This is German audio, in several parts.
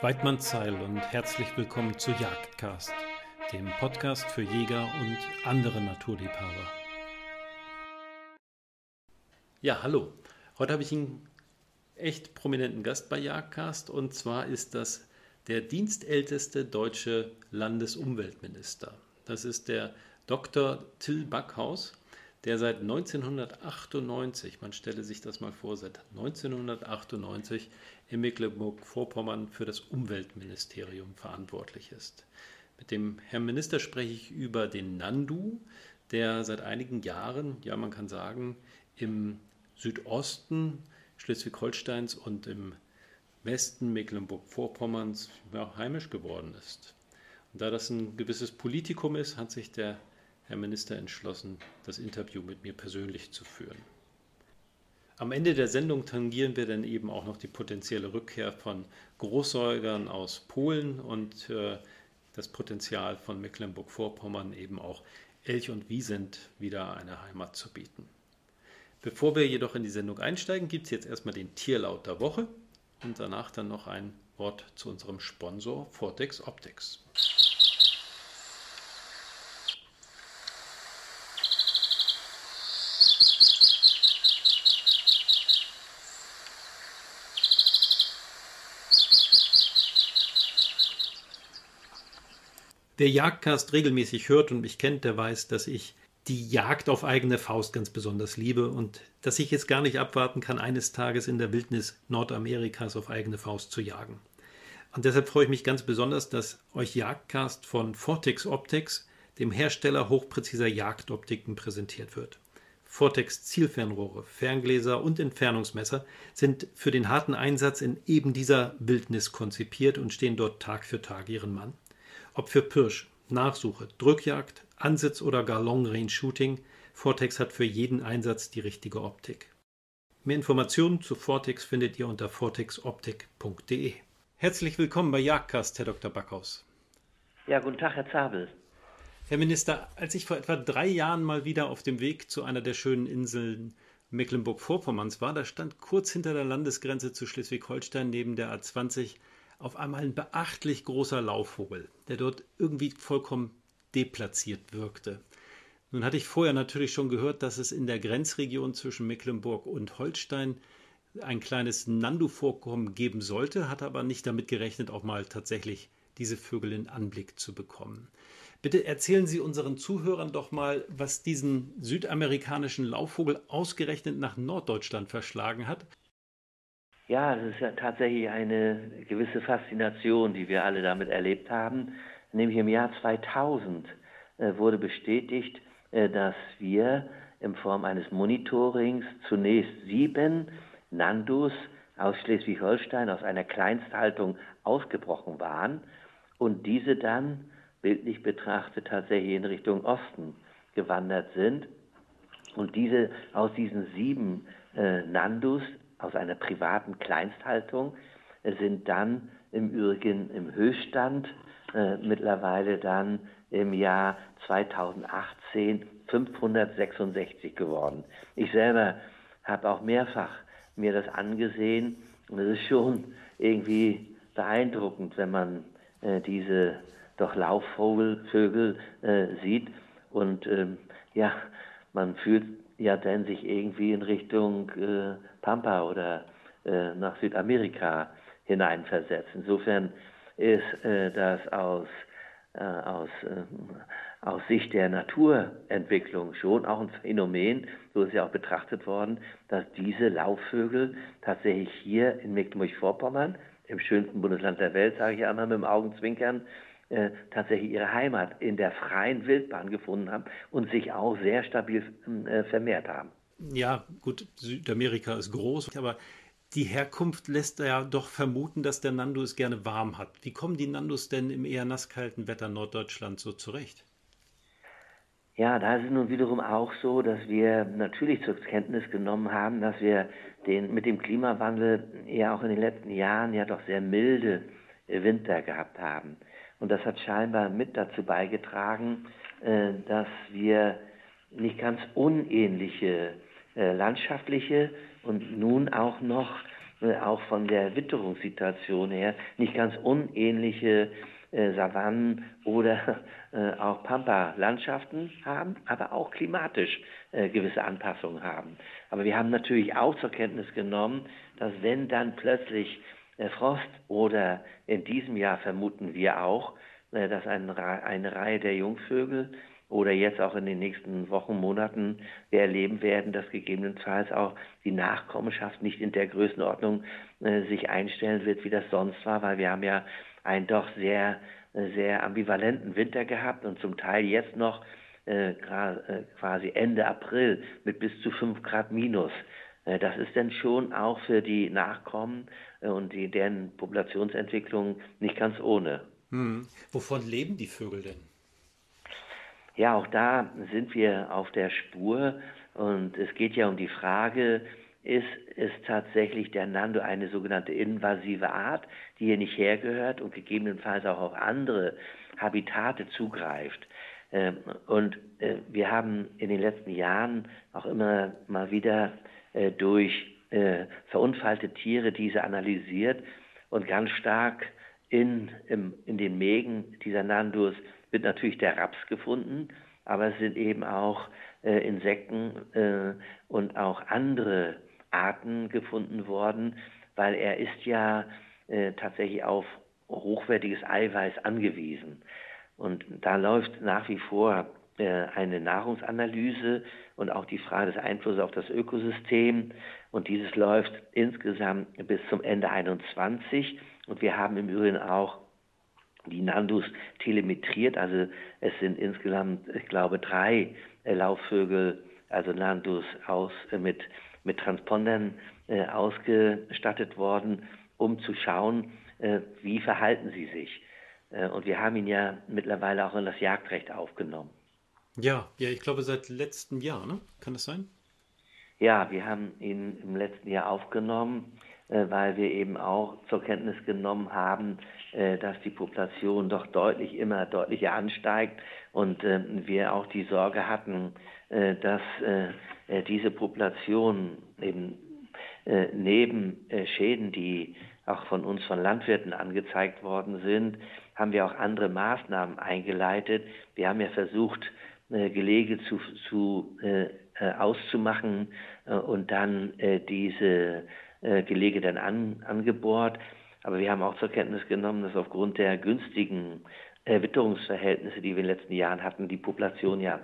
Weidmannszeil und herzlich willkommen zu Jagdcast, dem Podcast für Jäger und andere Naturliebhaber. Ja, hallo. Heute habe ich einen echt prominenten Gast bei Jagdcast und zwar ist das der dienstälteste deutsche Landesumweltminister. Das ist der Dr. Till Backhaus, der seit 1998, man stelle sich das mal vor, seit 1998 in Mecklenburg-Vorpommern für das Umweltministerium verantwortlich ist. Mit dem Herrn Minister spreche ich über den Nandu, der seit einigen Jahren, ja man kann sagen, im Südosten Schleswig-Holsteins und im Westen Mecklenburg-Vorpommerns ja, heimisch geworden ist. Und da das ein gewisses Politikum ist, hat sich der Herr Minister entschlossen, das Interview mit mir persönlich zu führen. Am Ende der Sendung tangieren wir dann eben auch noch die potenzielle Rückkehr von Großsäugern aus Polen und äh, das Potenzial von Mecklenburg-Vorpommern eben auch Elch und Wiesent wieder eine Heimat zu bieten. Bevor wir jedoch in die Sendung einsteigen, gibt es jetzt erstmal den Tierlaut der Woche und danach dann noch ein Wort zu unserem Sponsor Vortex Optics. Wer Jagdcast regelmäßig hört und mich kennt, der weiß, dass ich die Jagd auf eigene Faust ganz besonders liebe und dass ich jetzt gar nicht abwarten kann, eines Tages in der Wildnis Nordamerikas auf eigene Faust zu jagen. Und deshalb freue ich mich ganz besonders, dass euch Jagdcast von Vortex Optics, dem Hersteller hochpräziser Jagdoptiken, präsentiert wird. Vortex Zielfernrohre, Ferngläser und Entfernungsmesser sind für den harten Einsatz in eben dieser Wildnis konzipiert und stehen dort Tag für Tag ihren Mann. Ob für Pirsch, Nachsuche, Drückjagd, Ansitz oder gar Long Range Shooting, Vortex hat für jeden Einsatz die richtige Optik. Mehr Informationen zu Vortex findet ihr unter vortexoptik.de. Herzlich willkommen bei Jagdcast, Herr Dr. Backhaus. Ja, guten Tag, Herr Zabel. Herr Minister, als ich vor etwa drei Jahren mal wieder auf dem Weg zu einer der schönen Inseln Mecklenburg-Vorpommerns war, da stand kurz hinter der Landesgrenze zu Schleswig-Holstein neben der A20 auf einmal ein beachtlich großer Laufvogel, der dort irgendwie vollkommen deplatziert wirkte. Nun hatte ich vorher natürlich schon gehört, dass es in der Grenzregion zwischen Mecklenburg und Holstein ein kleines Nandu-Vorkommen geben sollte, hatte aber nicht damit gerechnet, auch mal tatsächlich diese Vögel in Anblick zu bekommen. Bitte erzählen Sie unseren Zuhörern doch mal, was diesen südamerikanischen Laufvogel ausgerechnet nach Norddeutschland verschlagen hat ja, es ist ja tatsächlich eine gewisse Faszination, die wir alle damit erlebt haben. Nämlich im Jahr 2000 äh, wurde bestätigt, äh, dass wir in Form eines Monitorings zunächst sieben Nandus aus Schleswig-Holstein aus einer Kleinsthaltung ausgebrochen waren und diese dann bildlich betrachtet tatsächlich in Richtung Osten gewandert sind und diese aus diesen sieben äh, Nandus aus einer privaten Kleinsthaltung, sind dann im Übrigen im Höchststand äh, mittlerweile dann im Jahr 2018 566 geworden. Ich selber habe auch mehrfach mir das angesehen und es ist schon irgendwie beeindruckend, wenn man äh, diese doch Laufvögel äh, sieht und ähm, ja, man fühlt ja dann sich irgendwie in Richtung äh, Pampa oder äh, nach Südamerika hineinversetzt. Insofern ist äh, das aus, äh, aus, äh, aus Sicht der Naturentwicklung schon auch ein Phänomen, so ist ja auch betrachtet worden, dass diese Laufvögel tatsächlich hier in Mecklenburg-Vorpommern, im schönsten Bundesland der Welt, sage ich einmal mit dem Augenzwinkern, äh, tatsächlich ihre Heimat in der freien Wildbahn gefunden haben und sich auch sehr stabil äh, vermehrt haben. Ja, gut, Südamerika ist groß, aber die Herkunft lässt ja doch vermuten, dass der Nando es gerne warm hat. Wie kommen die Nandos denn im eher nasskalten Wetter Norddeutschland so zurecht? Ja, da ist es nun wiederum auch so, dass wir natürlich zur Kenntnis genommen haben, dass wir den, mit dem Klimawandel ja auch in den letzten Jahren ja doch sehr milde Winter gehabt haben. Und das hat scheinbar mit dazu beigetragen, äh, dass wir nicht ganz unähnliche äh, landschaftliche und nun auch noch auch von der Witterungssituation her nicht ganz unähnliche äh, Savannen oder äh, auch Pampa-Landschaften haben, aber auch klimatisch äh, gewisse Anpassungen haben. Aber wir haben natürlich auch zur Kenntnis genommen, dass wenn dann plötzlich äh, Frost oder in diesem Jahr vermuten wir auch, äh, dass eine, Reihe der Jungvögel oder jetzt auch in den nächsten Wochen, Monaten wir erleben werden, dass gegebenenfalls auch die Nachkommenschaft nicht in der Größenordnung äh, sich einstellen wird, wie das sonst war, weil wir haben ja einen doch sehr, äh, sehr ambivalenten Winter gehabt und zum Teil jetzt noch quasi Ende April mit bis zu 5 Grad minus. Das ist dann schon auch für die Nachkommen und die, deren Populationsentwicklung nicht ganz ohne. Hm. Wovon leben die Vögel denn? Ja, auch da sind wir auf der Spur und es geht ja um die Frage, ist es tatsächlich der Nando eine sogenannte invasive Art, die hier nicht hergehört und gegebenenfalls auch auf andere Habitate zugreift. Ähm, und äh, wir haben in den letzten Jahren auch immer mal wieder äh, durch äh, verunfallte Tiere diese analysiert und ganz stark in, in den Mägen dieser Nandus wird natürlich der Raps gefunden, aber es sind eben auch äh, Insekten äh, und auch andere Arten gefunden worden, weil er ist ja äh, tatsächlich auf hochwertiges Eiweiß angewiesen. Und da läuft nach wie vor eine Nahrungsanalyse und auch die Frage des Einflusses auf das Ökosystem. Und dieses läuft insgesamt bis zum Ende 21. Und wir haben im Übrigen auch die Nandus telemetriert. Also es sind insgesamt, ich glaube, drei äh, Laufvögel, also Nandus aus, äh, mit, mit Transpondern äh, ausgestattet worden, um zu schauen, äh, wie verhalten sie sich. Äh, und wir haben ihn ja mittlerweile auch in das Jagdrecht aufgenommen. Ja, ja, ich glaube seit letztem Jahr, ne? Kann das sein? Ja, wir haben ihn im letzten Jahr aufgenommen, äh, weil wir eben auch zur Kenntnis genommen haben, äh, dass die Population doch deutlich immer deutlicher ansteigt und äh, wir auch die Sorge hatten, äh, dass diese Population eben neben Schäden, die auch von uns von Landwirten angezeigt worden sind, haben wir auch andere Maßnahmen eingeleitet. Wir haben ja versucht, Gelege zu, zu auszumachen und dann diese Gelege dann an, angebohrt. Aber wir haben auch zur Kenntnis genommen, dass aufgrund der günstigen äh, Witterungsverhältnisse, die wir in den letzten Jahren hatten, die Population ja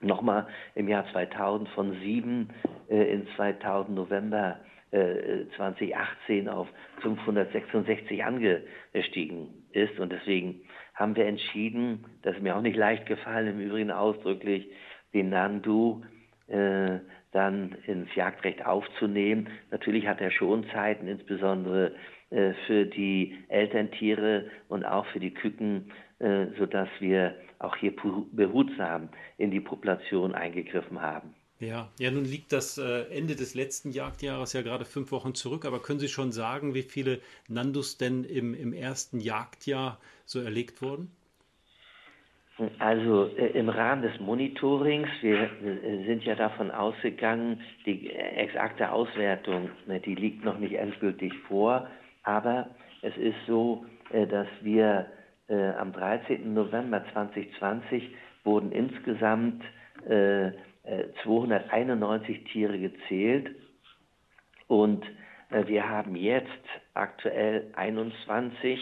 nochmal im Jahr 2000 von sieben äh, in 2000 November äh, 2018 auf 566 angestiegen ist. Und deswegen haben wir entschieden, das ist mir auch nicht leicht gefallen, im Übrigen ausdrücklich, den Nandu äh, dann ins Jagdrecht aufzunehmen. Natürlich hat er schon Zeiten, insbesondere äh, für die Elterntiere und auch für die Küken, äh, sodass wir auch hier behutsam in die Population eingegriffen haben. Ja, ja, nun liegt das äh, Ende des letzten Jagdjahres ja gerade fünf Wochen zurück, aber können Sie schon sagen, wie viele Nandus denn im, im ersten Jagdjahr so erlegt wurden? Also äh, im Rahmen des Monitorings, wir äh, sind ja davon ausgegangen, die exakte Auswertung, ne, die liegt noch nicht endgültig vor, aber es ist so, dass wir am 13. November 2020 wurden insgesamt 291 äh, Tiere gezählt und wir haben jetzt aktuell 21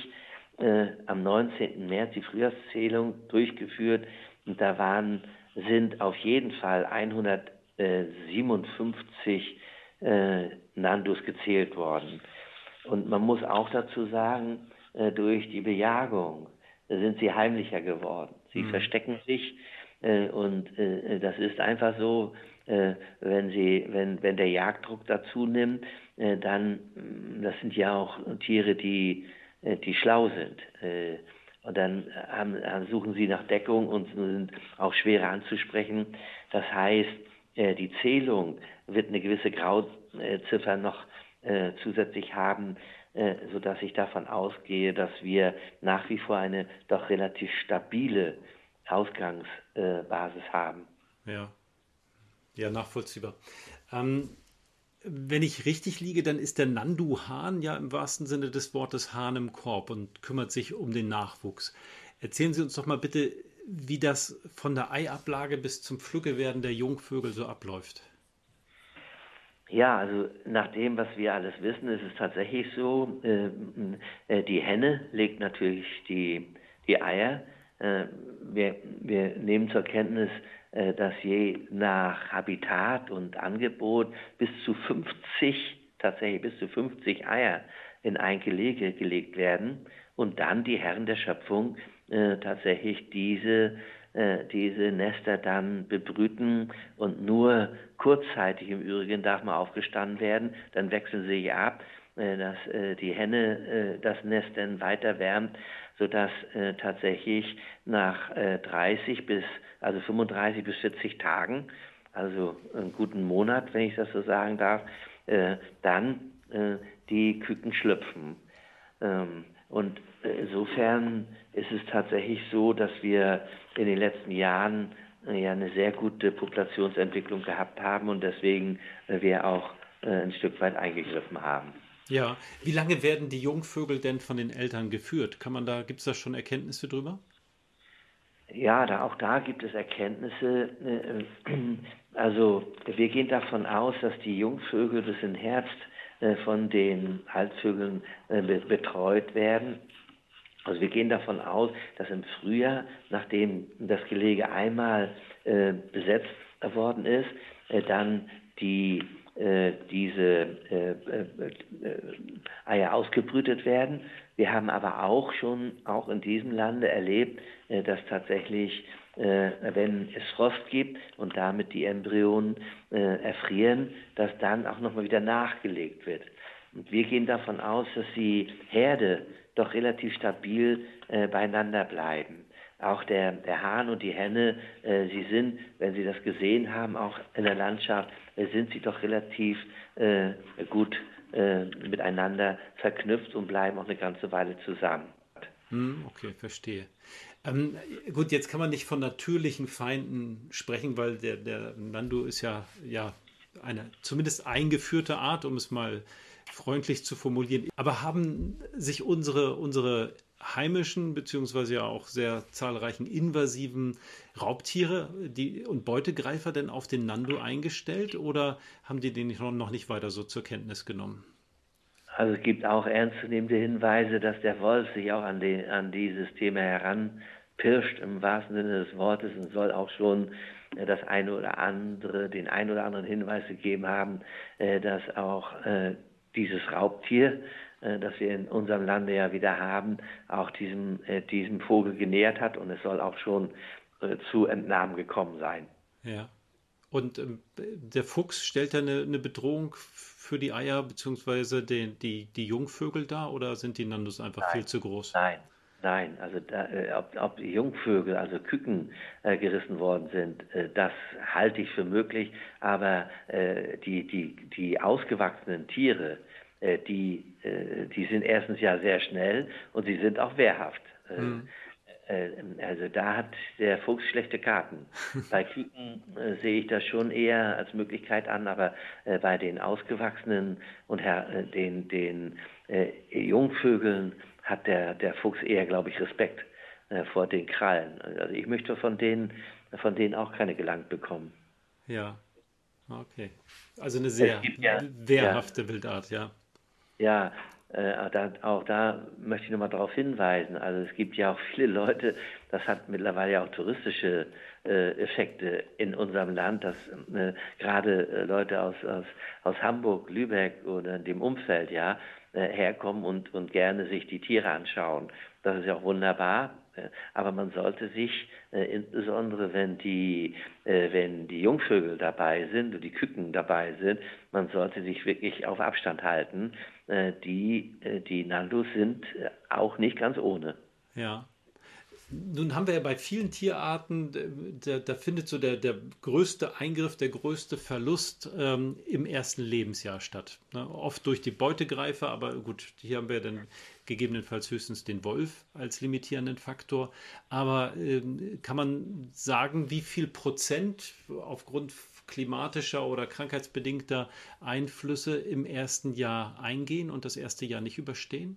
am 19. März die Frühjahrszählung durchgeführt und da waren, sind auf jeden Fall 157 Nandus gezählt worden. Und man muss auch dazu sagen, äh, durch die Bejagung sind sie heimlicher geworden. Sie mhm. verstecken sich äh, und äh, das ist einfach so, wenn sie, wenn, wenn der Jagddruck dazu nimmt, dann, das sind ja auch Tiere, die, die schlau sind. Und dann suchen sie nach Deckung und sind auch schwerer anzusprechen. Das heißt, die Zählung wird eine gewisse Grauziffer noch äh, zusätzlich haben, äh, sodass ich davon ausgehe, dass wir nach wie vor eine doch relativ stabile Ausgangsbasis haben. Ja, ja, nachvollziehbar. Ähm, wenn ich richtig liege, dann ist der Nandu-Hahn ja im wahrsten Sinne des Wortes Hahn im Korb und kümmert sich um den Nachwuchs. Erzählen Sie uns doch mal bitte, wie das von der Eiablage bis zum Pflückewerden der Jungvögel so abläuft. Ja, also nach dem, was wir alles wissen, ist es tatsächlich so, äh, äh, die Henne legt natürlich die, die Eier. Äh, wir, wir nehmen zur Kenntnis, äh, dass je nach Habitat und Angebot bis zu 50, tatsächlich bis zu 50 Eier in ein Gelege gelegt werden und dann die Herren der Schöpfung äh, tatsächlich diese, äh, diese Nester dann bebrüten und nur kurzzeitig im Übrigen darf mal aufgestanden werden, dann wechseln sie sich ab, dass die Henne das Nest dann weiter wärmt, sodass tatsächlich nach 30 bis also 35 bis 40 Tagen, also einen guten Monat, wenn ich das so sagen darf, äh, dann äh, die Küken schlüpfen. Ähm, und insofern ist es tatsächlich so, dass wir in den letzten Jahren äh, ja eine sehr gute Populationsentwicklung gehabt haben und deswegen äh, wir auch äh, ein Stück weit eingegriffen haben. Ja, wie lange werden die Jungvögel denn von den Eltern geführt? Kann man da, gibt es da schon Erkenntnisse drüber? Ja, da, auch da gibt es Erkenntnisse. Äh, also wir gehen davon aus, dass die Jungvögel bis im Herbst äh, von den Altvögeln äh, betreut werden. Also wir gehen davon aus, dass im Frühjahr, nachdem das Gelege einmal besetzt worden ist, dann die diese Eier ausgebrütet werden. Wir haben aber auch schon, auch in diesem Lande erlebt, äh, dass tatsächlich, äh, wenn es Frost gibt und damit die Embryonen äh, erfrieren, dass dann auch nochmal wieder nachgelegt wird. Und wir gehen davon aus, dass die Herde doch relativ stabil beieinander bleiben. Auch der, der Hahn und die Henne, äh, sie sind, wenn Sie das gesehen haben, auch in der Landschaft, äh, sind sie doch relativ äh, gut miteinander verknüpft und bleiben auch eine ganze Weile zusammen. Hm, okay, verstehe. Ähm, gut, jetzt kann man nicht von natürlichen Feinden sprechen, weil der, der Nando ist ja, ja eine zumindest eingeführte Art, um es mal freundlich zu formulieren. Aber haben sich unsere, unsere heimischen beziehungsweise ja auch sehr zahlreichen invasiven Raubtiere die, und Beutegreifer denn auf den Nando eingestellt oder haben die den noch nicht weiter so zur Kenntnis genommen? Also es gibt auch ernstzunehmende Hinweise, dass der Wolf sich auch an, die, an dieses Thema heranpirscht im wahrsten Sinne des Wortes und soll auch schon äh, das eine oder andere, den ein oder anderen Hinweis gegeben haben, äh, dass auch äh, dieses Raubtier, das wir in unserem Lande ja wieder haben, auch diesem, diesem Vogel genähert hat und es soll auch schon zu Entnahmen gekommen sein. Ja. Und ähm, der Fuchs stellt da eine, eine Bedrohung für die Eier bzw. Die, die, die Jungvögel da oder sind die Nandos einfach nein, viel zu groß? Nein, nein. Also da, äh, ob, ob die Jungvögel, also Küken äh, gerissen worden sind, äh, das halte ich für möglich. Aber äh, die, die, die ausgewachsenen Tiere, äh, die, äh, die sind erstens ja sehr schnell und sie sind auch wehrhaft. Hm. Äh, also da hat der Fuchs schlechte Karten. Bei Küken äh, sehe ich das schon eher als Möglichkeit an, aber äh, bei den ausgewachsenen und äh, den, den äh, Jungvögeln hat der, der Fuchs eher, glaube ich, Respekt äh, vor den Krallen. Also ich möchte von denen, von denen auch keine gelangt bekommen. Ja, okay. Also eine sehr ja, wehrhafte ja, Wildart, ja. Ja, äh, da, auch da möchte ich nochmal darauf hinweisen. Also es gibt ja auch viele Leute, das hat mittlerweile ja auch touristische äh, Effekte in unserem Land, dass äh, gerade äh, Leute aus, aus, aus Hamburg, Lübeck oder dem Umfeld ja äh, herkommen und, und gerne sich die Tiere anschauen. Das ist ja auch wunderbar. Äh, aber man sollte sich, äh, insbesondere wenn die, äh, wenn die Jungvögel dabei sind und die Küken dabei sind, man sollte sich wirklich auf Abstand halten. Äh, die, äh, die Nandus sind äh, auch nicht ganz ohne. Ja. Nun haben wir ja bei vielen Tierarten, da, da findet so der, der größte Eingriff, der größte Verlust ähm, im ersten Lebensjahr statt. Ne? Oft durch die Beutegreifer, aber gut, hier haben wir dann gegebenenfalls höchstens den Wolf als limitierenden Faktor. Aber ähm, kann man sagen, wie viel Prozent aufgrund klimatischer oder krankheitsbedingter Einflüsse im ersten Jahr eingehen und das erste Jahr nicht überstehen?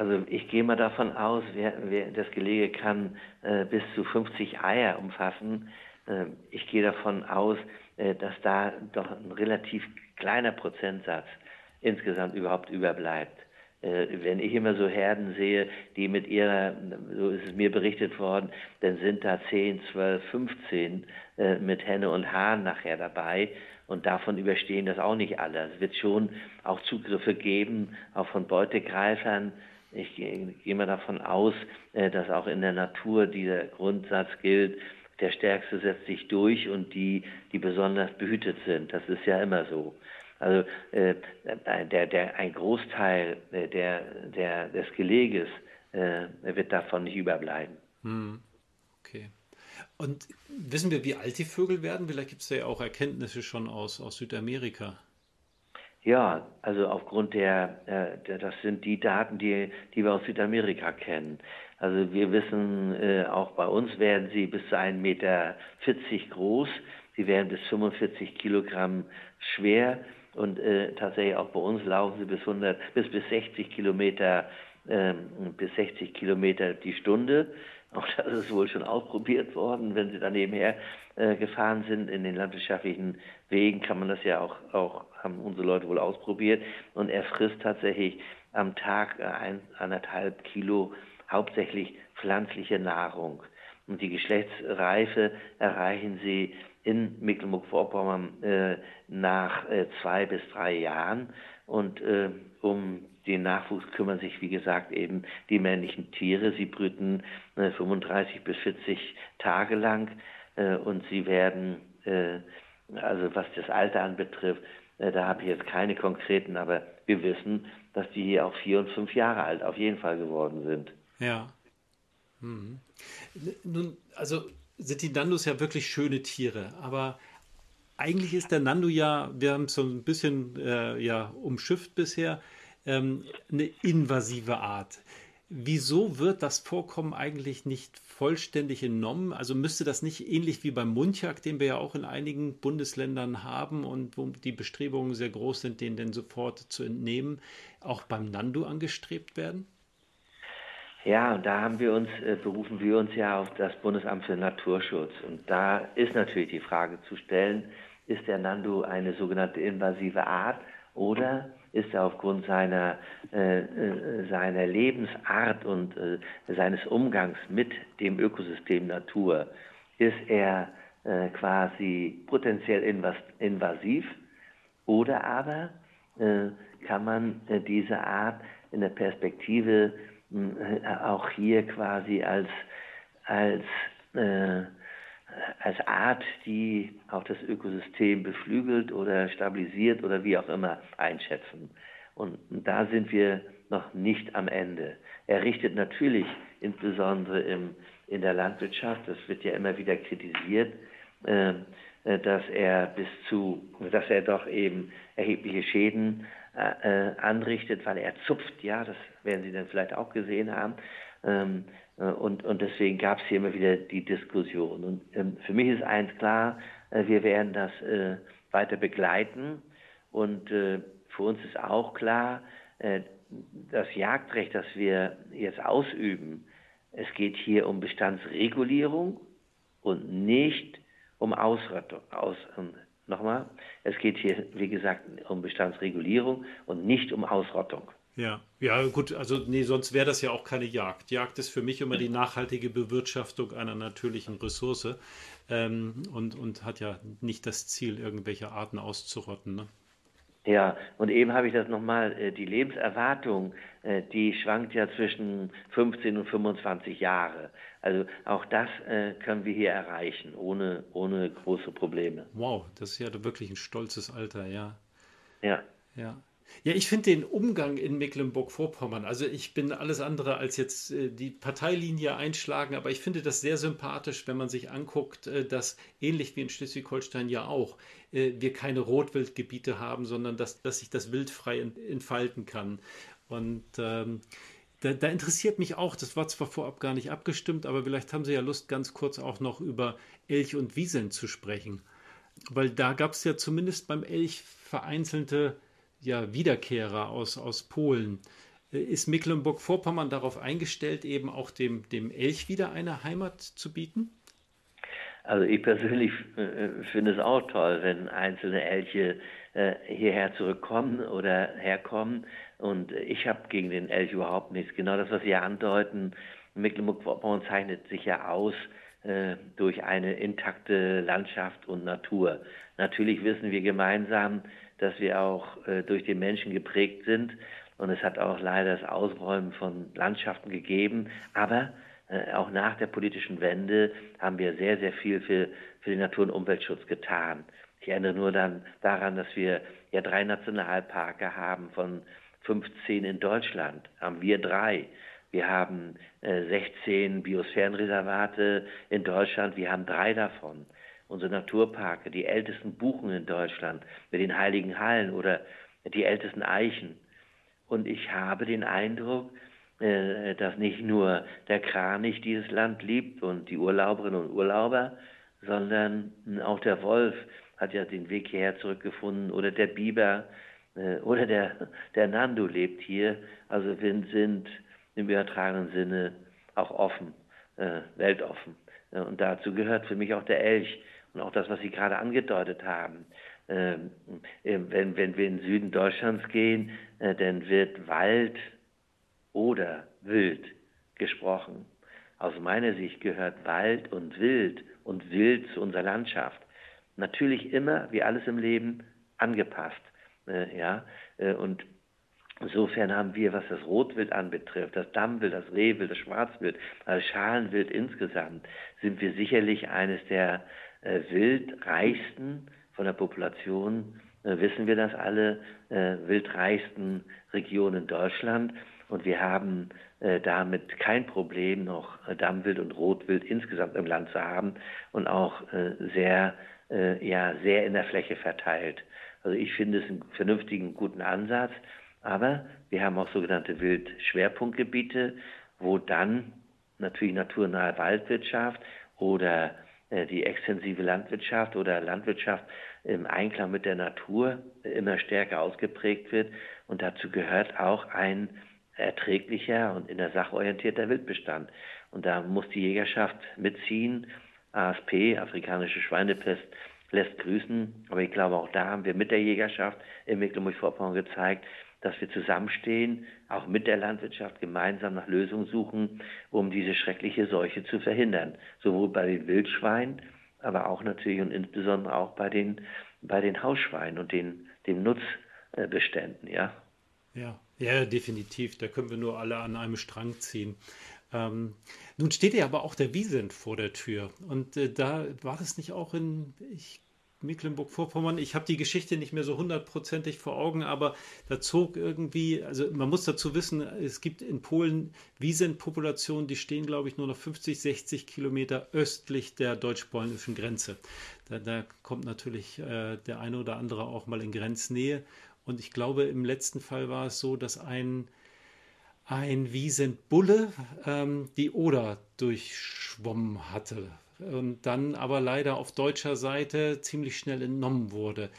Also ich gehe mal davon aus, wer, wer das Gelege kann äh, bis zu 50 Eier umfassen. Äh, ich gehe davon aus, äh, dass da doch ein relativ kleiner Prozentsatz insgesamt überhaupt überbleibt. Äh, wenn ich immer so Herden sehe, die mit ihrer, so ist es mir berichtet worden, dann sind da 10, 12, 15 mit Henne und Hahn nachher dabei. Und davon überstehen das auch nicht alle. Es wird schon auch Zugriffe geben, auch von Beutegreifern. Ich gehe mal davon aus, äh, dass auch in der Natur dieser Grundsatz gilt, der Stärkste setzt sich durch und die, die besonders behütet sind. Das ist ja immer so. Also äh, der, der, ein Großteil äh, der, der, des Geleges äh, wird davon nicht überbleiben. Hm. Okay. Und wissen wir, wie alt die Vögel werden? Vielleicht gibt es ja auch Erkenntnisse schon aus, aus Südamerika. Ja, also aufgrund der, äh, der, das sind die Daten, die, die wir aus Südamerika kennen. Also wir wissen, äh, auch bei uns werden sie bis zu 1,40 Meter groß. Sie werden bis 45 Kilogramm schwer und äh, tatsächlich auch bei uns laufen sie bis 100, bis bis 60 Kilometer, äh, bis 60 Kilometer die Stunde. Auch das ist wohl schon ausprobiert worden, wenn sie dann nebenher äh, gefahren sind in den landwirtschaftlichen Wegen, kann man das ja auch, auch haben unsere Leute wohl ausprobiert. Und er frisst tatsächlich am Tag äh, ein, anderthalb Kilo hauptsächlich pflanzliche Nahrung. Und die Geschlechtsreife erreichen sie in Mecklenburg-Vorpommern äh, nach äh, zwei bis drei Jahren. Und äh, um den Nachwuchs kümmern sich, wie gesagt, eben die männlichen Tiere. Sie brüten 35 äh, bis 40 Tage lang äh, und sie werden, äh, also was das Alter anbetrifft, da habe ich jetzt keine konkreten, aber wir wissen, dass die hier auch vier und fünf Jahre alt auf jeden Fall geworden sind. Ja. Hm. Nun, also sind die Nandus ja wirklich schöne Tiere, aber eigentlich ist der Nando ja, wir haben es so ein bisschen äh, ja, umschifft bisher, ähm, eine invasive Art. Wieso wird das Vorkommen eigentlich nicht vollständig entnommen? Also müsste das nicht ähnlich wie beim Mundjagd, den wir ja auch in einigen Bundesländern haben und wo die Bestrebungen sehr groß sind, den denn sofort zu entnehmen, auch beim Nando angestrebt werden? Ja, und da wir uns, äh, berufen wir uns ja auf das Bundesamt für Naturschutz. Und da ist natürlich die Frage zu stellen, ist der Nando eine sogenannte invasive Art oder ist er aufgrund seiner, äh, äh, seiner Lebensart und äh, seines Umgangs mit dem Ökosystem Natur, ist er äh, quasi potenziell invasiv oder aber äh, kann man äh, diese Art in der Perspektive auch hier quasi als, als als Art, die auch das Ökosystem beflügelt oder stabilisiert oder wie auch immer einschätzen. Und da sind wir noch nicht am Ende. Er richtet natürlich insbesondere im, in der Landwirtschaft, das wird ja immer wieder kritisiert, äh, äh dass er bis zu, dass er doch eben erhebliche Schäden äh, äh, anrichtet, weil er zupft, ja, das werden Sie dann vielleicht auch gesehen haben. Ähm, äh, und, und deswegen gab es hier immer wieder die Diskussion. Und ähm, für mich ist eins klar, äh, wir werden das äh, weiter begleiten. Und äh, für uns ist auch klar, äh, das Jagdrecht, das wir jetzt ausüben, es geht hier um Bestandsregulierung und nicht um Ausrottung. Aus, um, nochmal, es geht hier, wie gesagt, um Bestandsregulierung und nicht um Ausrottung. Ja, ja, gut, also nee, sonst wäre das ja auch keine Jagd. Jagd ist für mich immer die nachhaltige Bewirtschaftung einer natürlichen Ressource ähm, und, und hat ja nicht das Ziel, irgendwelche Arten auszurotten. Ne? Ja, und eben habe ich das nochmal, äh, die Lebenserwartung, äh, die schwankt ja zwischen 15 und 25 Jahre. Also auch das äh, können wir hier erreichen, ohne, ohne große Probleme. Wow, das ist ja wirklich ein stolzes Alter, ja. Ja. Ja. Ja, ich finde den Umgang in Mecklenburg-Vorpommern, also ich bin alles andere als jetzt äh, die Parteilinie einschlagen, aber ich finde das sehr sympathisch, wenn man sich anguckt, äh, dass ähnlich wie in Schleswig-Holstein ja auch äh, wir keine Rotwildgebiete haben, sondern dass, dass sich das Wild frei entfalten kann. Und ähm, da, da, interessiert mich auch, das war zwar vorab gar nicht abgestimmt, aber vielleicht haben Sie ja Lust, ganz kurz auch noch über Elch und Wiesen zu sprechen. Weil da gab es ja zumindest beim Elch vereinzelte ja, Wiederkehrer aus, aus Polen. Äh, ist Mecklenburg-Vorpommern darauf eingestellt, eben auch dem, dem Elch wieder eine Heimat zu bieten? Also ich persönlich äh, finde es auch toll, wenn einzelne Elche äh, hierher zurückkommen oder herkommen. Und ich habe gegen den Elch überhaupt nichts. Genau das, was Sie andeuten, Mecklenburg-Vorpommern zeichnet sich ja aus äh, durch eine intakte Landschaft und Natur. Natürlich wissen wir gemeinsam, dass wir auch äh, durch den Menschen geprägt sind. Und es hat auch leider das Ausräumen von Landschaften gegeben. Aber äh, auch nach der politischen Wende haben wir sehr, sehr viel für, für den Natur- und Umweltschutz getan. Ich erinnere nur dann daran, dass wir ja drei Nationalparke haben von 15 in Deutschland, haben wir drei. Wir haben äh, 16 Biosphärenreservate in Deutschland, wir haben drei davon. Unsere Naturparke, die ältesten Buchen in Deutschland mit den heiligen Hallen oder die ältesten Eichen. Und ich habe den Eindruck, äh, dass nicht nur der Kranich dieses Land liebt und die Urlauberinnen und Urlauber, sondern auch der Wolf hat ja den Weg hierher zurückgefunden oder der Biber äh, oder der, der Nando lebt hier. Also wir sind im übertragenen Sinne auch offen, äh, weltoffen. Und dazu gehört für mich auch der Elch und auch das, was Sie gerade angedeutet haben. Ähm, wenn, wenn wir in den Süden Deutschlands gehen, dann wird Wald oder wild gesprochen. Aus meiner Sicht gehört Wald und Wild und Wild zu unserer Landschaft. Natürlich immer, wie alles im Leben, angepasst. Äh, ja? Äh, und insofern haben wir, was das Rotwild anbetrifft, das Dammwild, das Rehwild, das Schwarzwild, das Schalenwild insgesamt, sind wir sicherlich eines der äh, wildreichsten von der Population, äh, wissen wir das alle, äh, wildreichsten Regionen Deutschland. Und wir haben äh, damit kein Problem, noch Dammwild und Rotwild insgesamt im Land zu haben und auch äh, sehr, äh, ja, sehr in der Fläche verteilt. Also ich finde es einen vernünftigen, guten Ansatz. Aber wir haben auch sogenannte Wildschwerpunktgebiete, wo dann natürlich naturnahe Waldwirtschaft oder die extensive Landwirtschaft oder Landwirtschaft im Einklang mit der Natur immer stärker ausgeprägt wird. Und dazu gehört auch ein erträglicher und in der Sache orientierter Wildbestand. Und da muss die Jägerschaft mitziehen. ASP, afrikanische Schweinepest, lässt grüßen. Aber ich glaube, auch da haben wir mit der Jägerschaft in Mecklenburg-Vorpommern gezeigt, dass wir zusammenstehen, auch mit der Landwirtschaft gemeinsam nach Lösungen suchen, um diese schreckliche Seuche zu verhindern. Sowohl bei den Wildschweinen, aber auch natürlich und insbesondere auch bei den, bei den Hausschweinen und den, den Nutzbeständen, ja. Ja, ja, definitiv. Da können wir nur alle an einem Strang ziehen. Ähm, nun steht ja aber auch der Wiesent vor der Tür. Und äh, da war das nicht auch in Mecklenburg-Vorpommern. Ich habe die Geschichte nicht mehr so hundertprozentig vor Augen, aber da zog irgendwie, also man muss dazu wissen, es gibt in Polen Wiesent-Populationen, die stehen, glaube ich, nur noch 50, 60 Kilometer östlich der deutsch-polnischen Grenze. Da, da, kommt natürlich äh, der eine oder andere auch mal in Grenznähe. Und ich glaube, im letzten Fall war es so, dass ein, ein Wiesenbulle ähm, die Oder durchschwommen hatte und dann aber leider auf deutscher Seite ziemlich schnell entnommen wurde.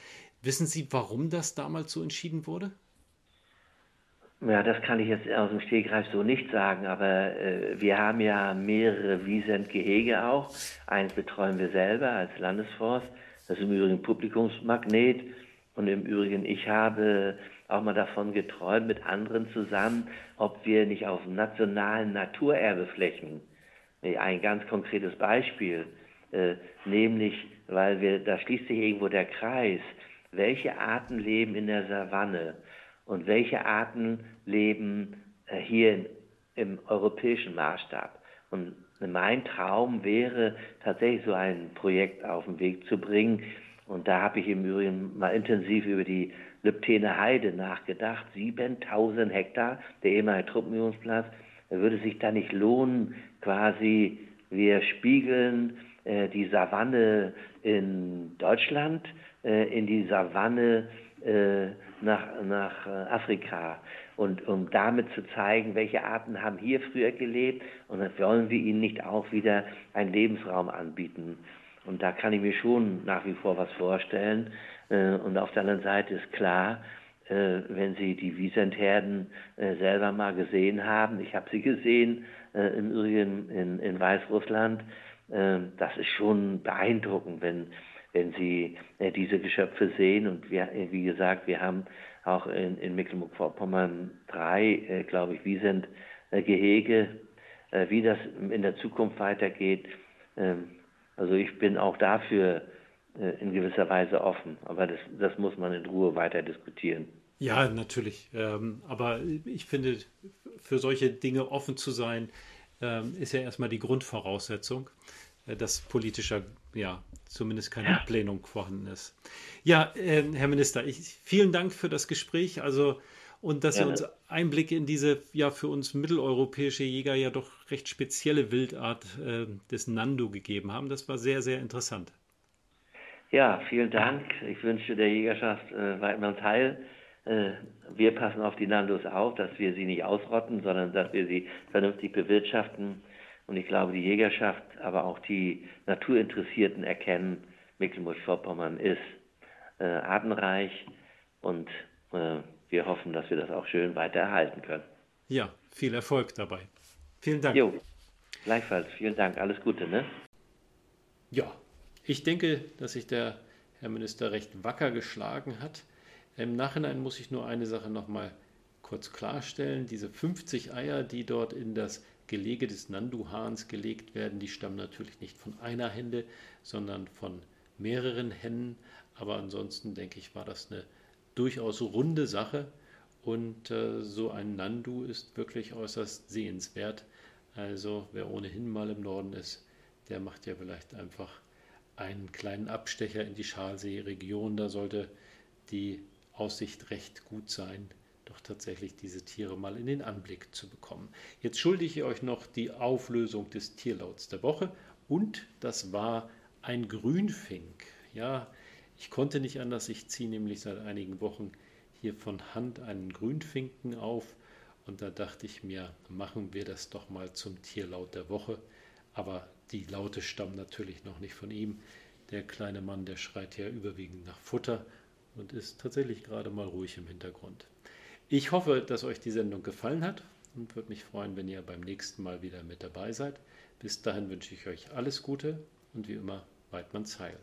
Wissen Sie, warum das damals so entschieden wurde? Ja, das kann ich jetzt aus dem Stegreif so nicht sagen, aber äh, wir haben ja mehrere Wiesentgehege auch. Eins betreuen wir selber als Landesforst. Das ist im Übrigen Publikumsmagnet. Und im Übrigen, ich habe auch mal davon geträumt, mit anderen zusammen, ob wir nicht auf nationalen Naturerbeflächen, ein ganz konkretes Beispiel, äh, nämlich, weil wir, da schließt sich irgendwo der Kreis, welche Arten leben in der Savanne und welche Arten leben äh, hier im europäischen Maßstab. Und mein Traum wäre tatsächlich so ein Projekt auf den Weg zu bringen, und da habe ich im Übrigen mal intensiv über die Lübtener Heide nachgedacht. 7000 Hektar, der ehemalige Truppenübungsplatz. Würde sich da nicht lohnen, quasi, wir spiegeln äh, die Savanne in Deutschland äh, in die Savanne äh, nach, nach äh, Afrika. und um damit zu zeigen, welche Arten haben hier früher gelebt und dann wollen wir ihnen nicht auch wieder einen Lebensraum anbieten. Und da kann ich mir schon nach wie vor was vorstellen. Äh, und auf der anderen Seite ist klar, äh, wenn Sie die Wiesentherden äh, selber mal gesehen haben, ich habe sie gesehen, im Übrigen in, in Weißrussland, das ist schon beeindruckend, wenn, wenn Sie diese Geschöpfe sehen. Und wir, wie gesagt, wir haben auch in, in Mecklenburg-Vorpommern drei, glaube ich, Wiesent-Gehege. Wie das in der Zukunft weitergeht, ähm, also ich bin auch dafür äh, in gewisser Weise offen, aber das, das muss man in Ruhe weiter diskutieren. Ja, natürlich. Ähm, aber ich finde, für solche Dinge offen zu sein, ähm, ist ja erstmal die Grundvoraussetzung, äh, dass politischer, ja, zumindest keine ja. Ablehnung vorhanden ist. Ja, äh, Herr Minister, ich, vielen Dank für das Gespräch. Also, und dass ja, Sie uns Einblicke in diese ja für uns mitteleuropäische Jäger ja doch recht spezielle Wildart äh, des Nando gegeben haben. Das war sehr, sehr interessant. Ja, vielen Dank. Ich wünsche der Jägerschaft äh, Weidmanns Heil. Äh, wir passen auf die Nandos auf, dass wir sie nicht ausrotten, sondern dass wir sie vernünftig bewirtschaften. Und ich glaube, die Jägerschaft, aber auch die Naturinteressierten erkennen, Mecklenburg-Vorpommern ist äh, artenreich und äh, wir hoffen, dass wir das auch schön weiter erhalten können. Ja, viel Erfolg dabei. Vielen Dank. Jo, gleichfalls. Vielen Dank. Alles Gute, ne? Ja, ich denke, dass sich der Herr Minister recht wacker geschlagen hat. Im Nachhinein muss ich nur eine Sache noch mal kurz klarstellen. Diese 50 Eier, die dort in das Gelege des Nandu-Hahns gelegt werden, die stammen natürlich nicht von einer Henne, sondern von mehreren Hennen. Aber ansonsten denke ich, war das eine durchaus runde Sache und äh, so ein Nandu ist wirklich äußerst sehenswert. Also wer ohnehin mal im Norden ist, der macht ja vielleicht einfach einen kleinen Abstecher in die Schalsee-Region. Da sollte die Aussicht recht gut sein, doch tatsächlich diese Tiere mal in den Anblick zu bekommen. Jetzt schulde ich euch noch die Auflösung des Tierlauts der Woche und das war ein Grünfink. Ja, ich konnte nicht anders, ich ziehe nämlich seit einigen Wochen hier von Hand einen Grünfinken auf und da dachte ich mir, machen wir das doch mal zum Tierlaut der Woche. Aber die Laute stammen natürlich noch nicht von ihm. Der kleine Mann, der schreit ja überwiegend nach Futter und ist tatsächlich gerade mal ruhig im Hintergrund. Ich hoffe, dass euch die Sendung gefallen hat und würde mich freuen, wenn ihr beim nächsten Mal wieder mit dabei seid. Bis dahin wünsche ich euch alles Gute und wie immer, Weidmanns Heil.